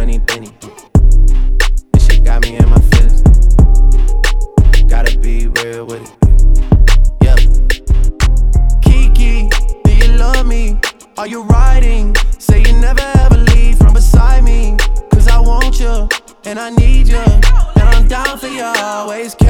money Benny. This shit got me in my feelings. Gotta be real with it. Kiki, do you love me? Are you riding? Say you never ever leave from beside me. Cause I want you, and I need you, and I'm down for you always. Care.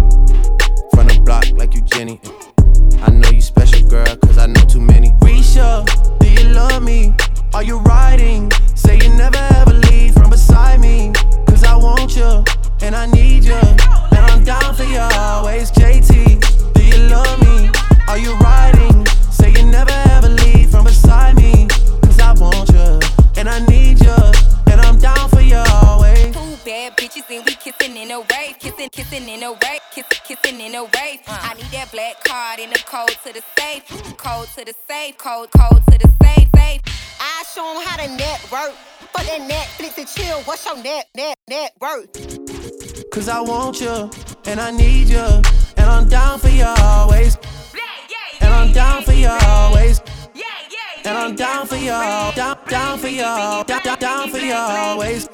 Kissing, kissing in a rave, kissing, kissing in a rave. Uh. I need that black card in the code to the safe, code to the safe, code, code to the safe, safe. I show 'em how to network. For that Netflix and chill, what's your net, net, net worth? Cause I want you, and I need you. And I'm down for you always. And I'm down for you always. And I'm down for you, down, down for you, down, down, down for you always.